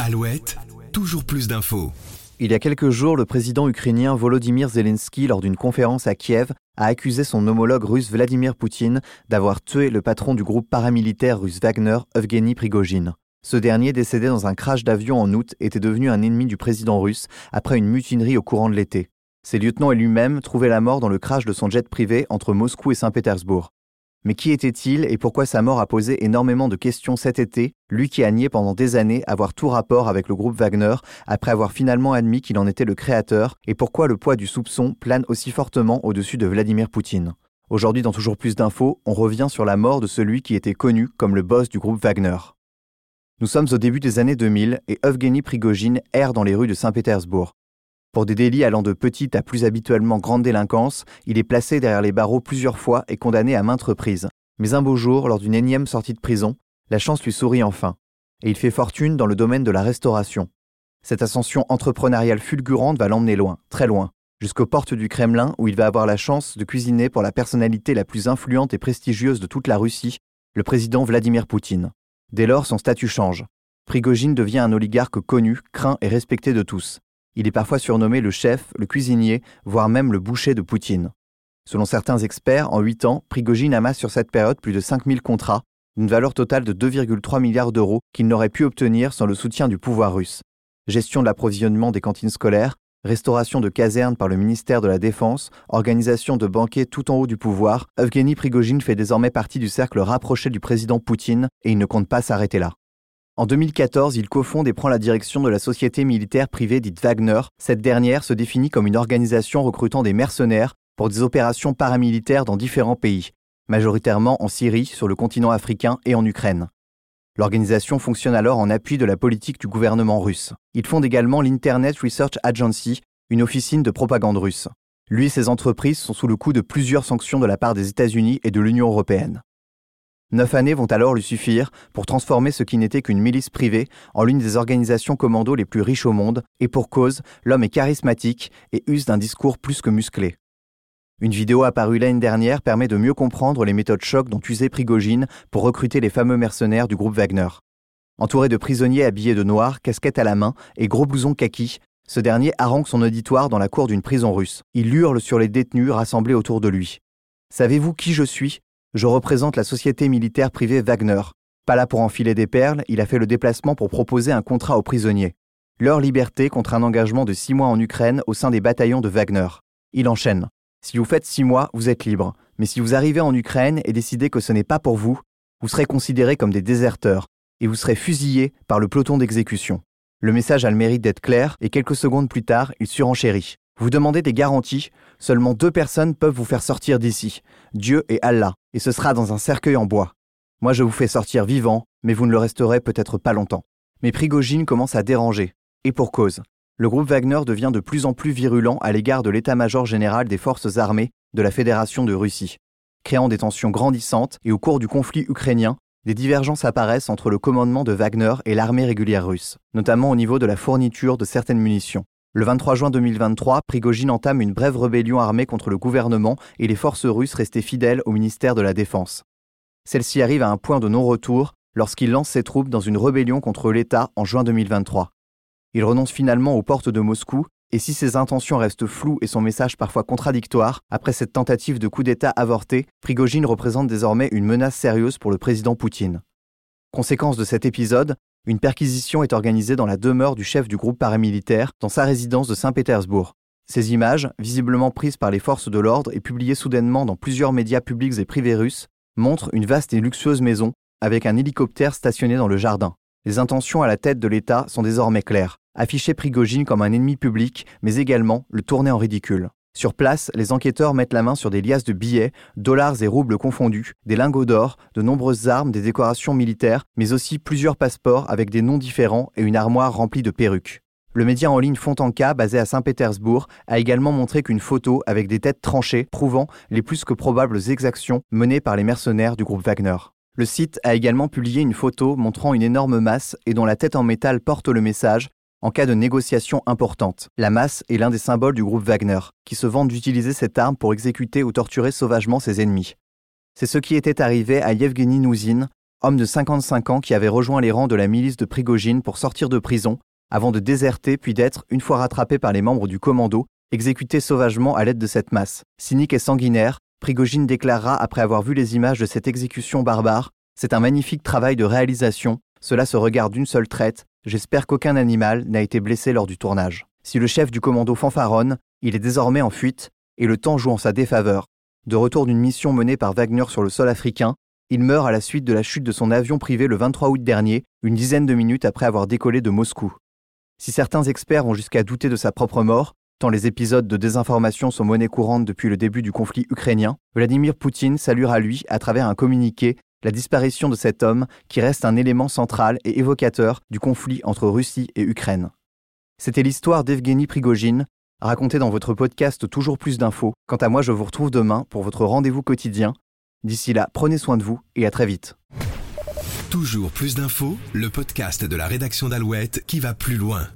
Alouette, toujours plus d'infos. Il y a quelques jours, le président ukrainien Volodymyr Zelensky, lors d'une conférence à Kiev, a accusé son homologue russe Vladimir Poutine d'avoir tué le patron du groupe paramilitaire russe Wagner, Evgeny Prigogine. Ce dernier, décédé dans un crash d'avion en août, était devenu un ennemi du président russe après une mutinerie au courant de l'été. Ses lieutenants et lui-même trouvaient la mort dans le crash de son jet privé entre Moscou et Saint-Pétersbourg. Mais qui était-il et pourquoi sa mort a posé énormément de questions cet été, lui qui a nié pendant des années avoir tout rapport avec le groupe Wagner après avoir finalement admis qu'il en était le créateur, et pourquoi le poids du soupçon plane aussi fortement au-dessus de Vladimir Poutine. Aujourd'hui, dans toujours plus d'infos, on revient sur la mort de celui qui était connu comme le boss du groupe Wagner. Nous sommes au début des années 2000 et Evgeny Prigogine erre dans les rues de Saint-Pétersbourg. Pour des délits allant de petite à plus habituellement grande délinquance, il est placé derrière les barreaux plusieurs fois et condamné à maintes reprises. Mais un beau jour, lors d'une énième sortie de prison, la chance lui sourit enfin, et il fait fortune dans le domaine de la restauration. Cette ascension entrepreneuriale fulgurante va l'emmener loin, très loin, jusqu'aux portes du Kremlin où il va avoir la chance de cuisiner pour la personnalité la plus influente et prestigieuse de toute la Russie, le président Vladimir Poutine. Dès lors, son statut change. Prigogine devient un oligarque connu, craint et respecté de tous. Il est parfois surnommé le chef, le cuisinier, voire même le boucher de Poutine. Selon certains experts, en 8 ans, Prigogine amasse sur cette période plus de 5000 contrats, d'une valeur totale de 2,3 milliards d'euros qu'il n'aurait pu obtenir sans le soutien du pouvoir russe. Gestion de l'approvisionnement des cantines scolaires, restauration de casernes par le ministère de la Défense, organisation de banquets tout en haut du pouvoir, Evgeny Prigogine fait désormais partie du cercle rapproché du président Poutine et il ne compte pas s'arrêter là. En 2014, il cofonde et prend la direction de la société militaire privée dite Wagner. Cette dernière se définit comme une organisation recrutant des mercenaires pour des opérations paramilitaires dans différents pays, majoritairement en Syrie, sur le continent africain et en Ukraine. L'organisation fonctionne alors en appui de la politique du gouvernement russe. Il fonde également l'Internet Research Agency, une officine de propagande russe. Lui et ses entreprises sont sous le coup de plusieurs sanctions de la part des États-Unis et de l'Union européenne. Neuf années vont alors lui suffire pour transformer ce qui n'était qu'une milice privée en l'une des organisations commando les plus riches au monde, et pour cause, l'homme est charismatique et use d'un discours plus que musclé. Une vidéo apparue l'année dernière permet de mieux comprendre les méthodes choc dont usait Prigogine pour recruter les fameux mercenaires du groupe Wagner. Entouré de prisonniers habillés de noir, casquette à la main et gros blouson kaki, ce dernier harangue son auditoire dans la cour d'une prison russe. Il hurle sur les détenus rassemblés autour de lui. Savez-vous qui je suis? Je représente la société militaire privée Wagner. Pas là pour enfiler des perles, il a fait le déplacement pour proposer un contrat aux prisonniers. Leur liberté contre un engagement de six mois en Ukraine au sein des bataillons de Wagner. Il enchaîne. Si vous faites six mois, vous êtes libre. Mais si vous arrivez en Ukraine et décidez que ce n'est pas pour vous, vous serez considérés comme des déserteurs et vous serez fusillés par le peloton d'exécution. Le message a le mérite d'être clair et quelques secondes plus tard, il surenchérit. Vous demandez des garanties, seulement deux personnes peuvent vous faire sortir d'ici, Dieu et Allah, et ce sera dans un cercueil en bois. Moi je vous fais sortir vivant, mais vous ne le resterez peut-être pas longtemps. Mais Prigogine commence à déranger, et pour cause. Le groupe Wagner devient de plus en plus virulent à l'égard de l'état-major général des forces armées de la Fédération de Russie, créant des tensions grandissantes et au cours du conflit ukrainien, des divergences apparaissent entre le commandement de Wagner et l'armée régulière russe, notamment au niveau de la fourniture de certaines munitions. Le 23 juin 2023, Prigogine entame une brève rébellion armée contre le gouvernement et les forces russes restées fidèles au ministère de la Défense. Celle-ci arrive à un point de non-retour lorsqu'il lance ses troupes dans une rébellion contre l'État en juin 2023. Il renonce finalement aux portes de Moscou, et si ses intentions restent floues et son message parfois contradictoire, après cette tentative de coup d'État avorté, Prigogine représente désormais une menace sérieuse pour le président Poutine. Conséquence de cet épisode, une perquisition est organisée dans la demeure du chef du groupe paramilitaire, dans sa résidence de Saint-Pétersbourg. Ces images, visiblement prises par les forces de l'ordre et publiées soudainement dans plusieurs médias publics et privés russes, montrent une vaste et luxueuse maison, avec un hélicoptère stationné dans le jardin. Les intentions à la tête de l'État sont désormais claires. Afficher Prigogine comme un ennemi public, mais également le tourner en ridicule. Sur place, les enquêteurs mettent la main sur des liasses de billets, dollars et roubles confondus, des lingots d'or, de nombreuses armes, des décorations militaires, mais aussi plusieurs passeports avec des noms différents et une armoire remplie de perruques. Le média en ligne Fontanka, basé à Saint-Pétersbourg, a également montré qu'une photo avec des têtes tranchées prouvant les plus que probables exactions menées par les mercenaires du groupe Wagner. Le site a également publié une photo montrant une énorme masse et dont la tête en métal porte le message en cas de négociation importante. La masse est l'un des symboles du groupe Wagner, qui se vante d'utiliser cette arme pour exécuter ou torturer sauvagement ses ennemis. C'est ce qui était arrivé à Yevgeny Nouzin, homme de 55 ans qui avait rejoint les rangs de la milice de Prigogine pour sortir de prison, avant de déserter puis d'être, une fois rattrapé par les membres du commando, exécuté sauvagement à l'aide de cette masse. Cynique et sanguinaire, Prigogine déclarera après avoir vu les images de cette exécution barbare C'est un magnifique travail de réalisation, cela se regarde d'une seule traite, j'espère qu'aucun animal n'a été blessé lors du tournage. Si le chef du commando fanfaronne, il est désormais en fuite, et le temps joue en sa défaveur. De retour d'une mission menée par Wagner sur le sol africain, il meurt à la suite de la chute de son avion privé le 23 août dernier, une dizaine de minutes après avoir décollé de Moscou. Si certains experts vont jusqu'à douter de sa propre mort, tant les épisodes de désinformation sont monnaie courante depuis le début du conflit ukrainien, Vladimir Poutine saluera lui, à travers un communiqué, la disparition de cet homme qui reste un élément central et évocateur du conflit entre Russie et Ukraine. C'était l'histoire d'Evgeny Prigogine, racontée dans votre podcast Toujours plus d'infos. Quant à moi, je vous retrouve demain pour votre rendez-vous quotidien. D'ici là, prenez soin de vous et à très vite. Toujours plus d'infos, le podcast de la rédaction d'Alouette qui va plus loin.